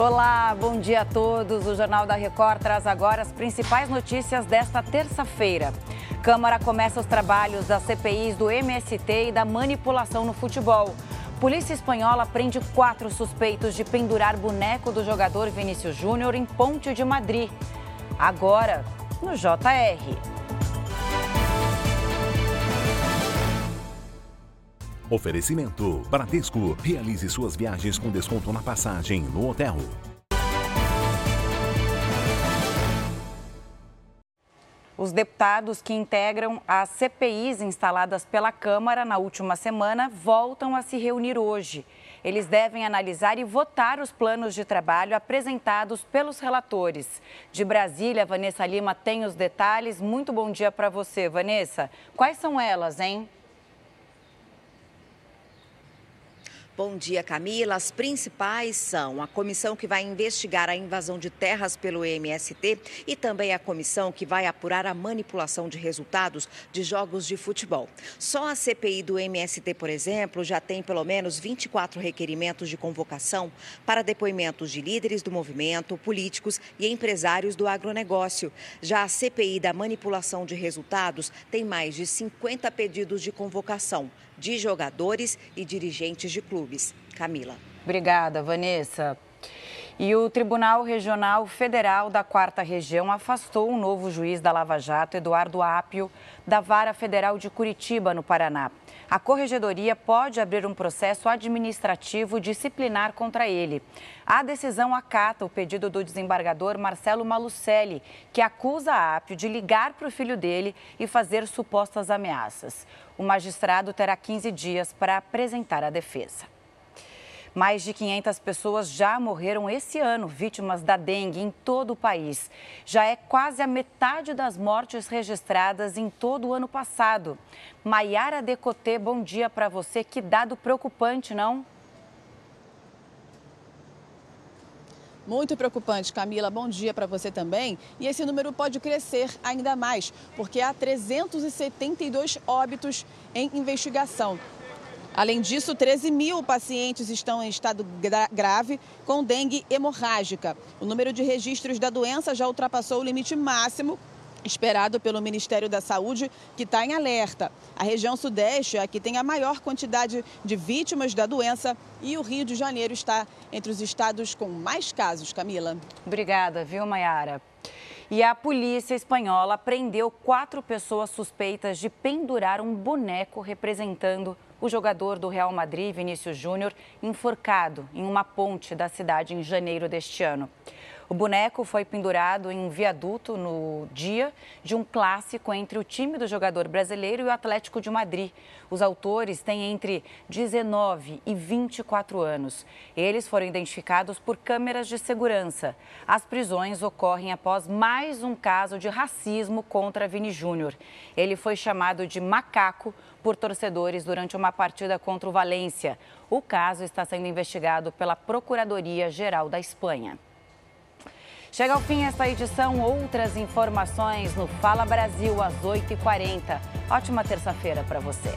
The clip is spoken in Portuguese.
Olá, bom dia a todos. O Jornal da Record traz agora as principais notícias desta terça-feira. Câmara começa os trabalhos das CPIs do MST e da manipulação no futebol. Polícia espanhola prende quatro suspeitos de pendurar boneco do jogador Vinícius Júnior em Ponte de Madrid. Agora, no JR. Oferecimento: Bradesco. Realize suas viagens com desconto na passagem no hotel. Os deputados que integram as CPIs instaladas pela Câmara na última semana voltam a se reunir hoje. Eles devem analisar e votar os planos de trabalho apresentados pelos relatores. De Brasília, Vanessa Lima tem os detalhes. Muito bom dia para você, Vanessa. Quais são elas, hein? Bom dia, Camila. As principais são a comissão que vai investigar a invasão de terras pelo MST e também a comissão que vai apurar a manipulação de resultados de jogos de futebol. Só a CPI do MST, por exemplo, já tem pelo menos 24 requerimentos de convocação para depoimentos de líderes do movimento, políticos e empresários do agronegócio. Já a CPI da manipulação de resultados tem mais de 50 pedidos de convocação de jogadores e dirigentes de clubes. Camila. Obrigada, Vanessa. E o Tribunal Regional Federal da Quarta Região afastou o novo juiz da Lava Jato, Eduardo Apio, da Vara Federal de Curitiba, no Paraná. A corregedoria pode abrir um processo administrativo disciplinar contra ele. A decisão acata o pedido do desembargador Marcelo Malucelli, que acusa Apio de ligar para o filho dele e fazer supostas ameaças. O magistrado terá 15 dias para apresentar a defesa. Mais de 500 pessoas já morreram esse ano vítimas da dengue em todo o país. Já é quase a metade das mortes registradas em todo o ano passado. Maiara Decotê, bom dia para você. Que dado preocupante, não? Muito preocupante, Camila. Bom dia para você também. E esse número pode crescer ainda mais, porque há 372 óbitos em investigação. Além disso, 13 mil pacientes estão em estado gra grave com dengue hemorrágica. O número de registros da doença já ultrapassou o limite máximo esperado pelo Ministério da Saúde, que está em alerta. A região Sudeste é a que tem a maior quantidade de vítimas da doença e o Rio de Janeiro está entre os estados com mais casos. Camila. Obrigada, viu, Mayara? E a polícia espanhola prendeu quatro pessoas suspeitas de pendurar um boneco representando o jogador do Real Madrid, Vinícius Júnior, enforcado em uma ponte da cidade em janeiro deste ano. O boneco foi pendurado em um viaduto no dia de um clássico entre o time do jogador brasileiro e o Atlético de Madrid. Os autores têm entre 19 e 24 anos. Eles foram identificados por câmeras de segurança. As prisões ocorrem após mais um caso de racismo contra Vini Júnior. Ele foi chamado de macaco por torcedores durante uma partida contra o Valência. O caso está sendo investigado pela Procuradoria-Geral da Espanha. Chega ao fim esta edição. Outras informações no Fala Brasil às 8h40. Ótima terça-feira para você.